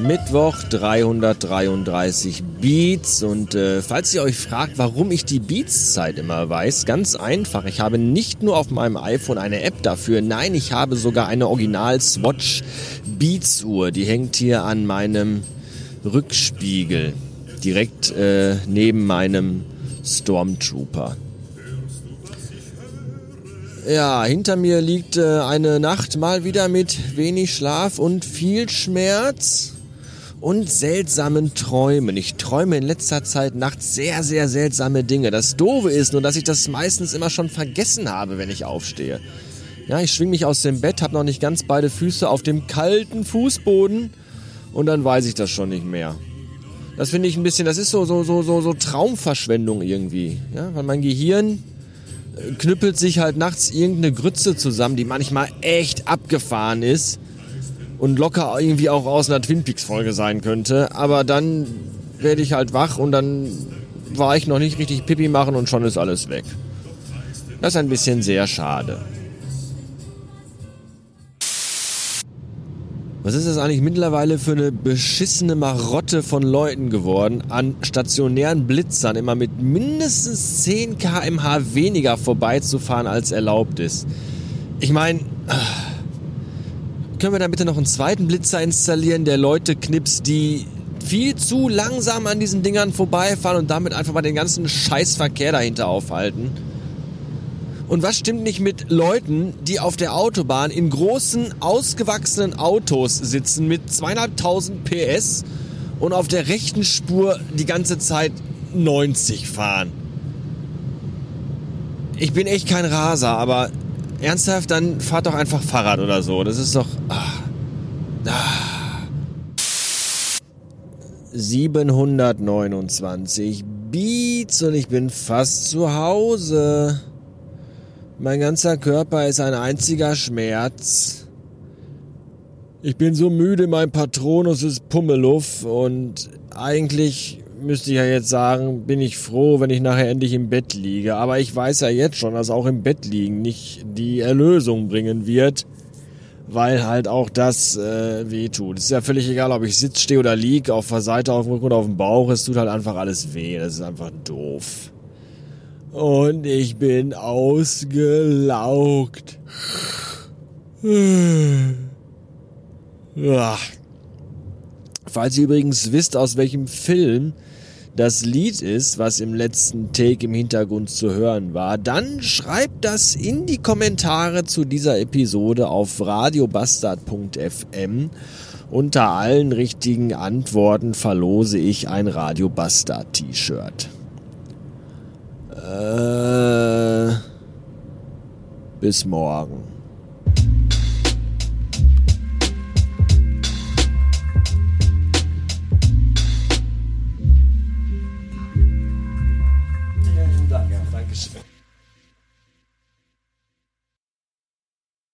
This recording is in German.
Mittwoch 333 Beats und äh, falls ihr euch fragt, warum ich die Beats-Zeit immer weiß, ganz einfach. Ich habe nicht nur auf meinem iPhone eine App dafür, nein, ich habe sogar eine Original Swatch Beats Uhr. Die hängt hier an meinem Rückspiegel, direkt äh, neben meinem Stormtrooper. Ja, hinter mir liegt äh, eine Nacht mal wieder mit wenig Schlaf und viel Schmerz und seltsamen Träumen. Ich träume in letzter Zeit nachts sehr, sehr seltsame Dinge. Das Doofe ist nur, dass ich das meistens immer schon vergessen habe, wenn ich aufstehe. Ja, ich schwing mich aus dem Bett, habe noch nicht ganz beide Füße auf dem kalten Fußboden und dann weiß ich das schon nicht mehr. Das finde ich ein bisschen, das ist so, so, so, so, so Traumverschwendung irgendwie. Ja, weil mein Gehirn knüppelt sich halt nachts irgendeine Grütze zusammen, die manchmal echt abgefahren ist und locker irgendwie auch aus einer Twin Peaks Folge sein könnte. Aber dann werde ich halt wach und dann war ich noch nicht richtig Pipi machen und schon ist alles weg. Das ist ein bisschen sehr schade. Was ist das eigentlich mittlerweile für eine beschissene Marotte von Leuten geworden, an stationären Blitzern immer mit mindestens 10 kmh weniger vorbeizufahren, als erlaubt ist? Ich meine, können wir da bitte noch einen zweiten Blitzer installieren, der Leute knipst, die viel zu langsam an diesen Dingern vorbeifahren und damit einfach mal den ganzen Scheißverkehr dahinter aufhalten? Und was stimmt nicht mit Leuten, die auf der Autobahn in großen, ausgewachsenen Autos sitzen mit zweieinhalbtausend PS und auf der rechten Spur die ganze Zeit 90 fahren? Ich bin echt kein Raser, aber ernsthaft, dann fahrt doch einfach Fahrrad oder so. Das ist doch... Ah, ah. 729 Beats und ich bin fast zu Hause. Mein ganzer Körper ist ein einziger Schmerz. Ich bin so müde, mein Patronus ist Pummeluff und eigentlich müsste ich ja jetzt sagen, bin ich froh, wenn ich nachher endlich im Bett liege. Aber ich weiß ja jetzt schon, dass auch im Bett liegen nicht die Erlösung bringen wird, weil halt auch das äh, weh tut. Es ist ja völlig egal, ob ich sitze, stehe oder liege, auf der Seite, auf dem Rücken oder auf dem Bauch. Es tut halt einfach alles weh. Das ist einfach doof. Und ich bin ausgelaugt. Ja. Falls ihr übrigens wisst, aus welchem Film das Lied ist, was im letzten Take im Hintergrund zu hören war, dann schreibt das in die Kommentare zu dieser Episode auf radiobastard.fm. Unter allen richtigen Antworten verlose ich ein Radio Bastard T-Shirt. Äh, bis morgen. magazine.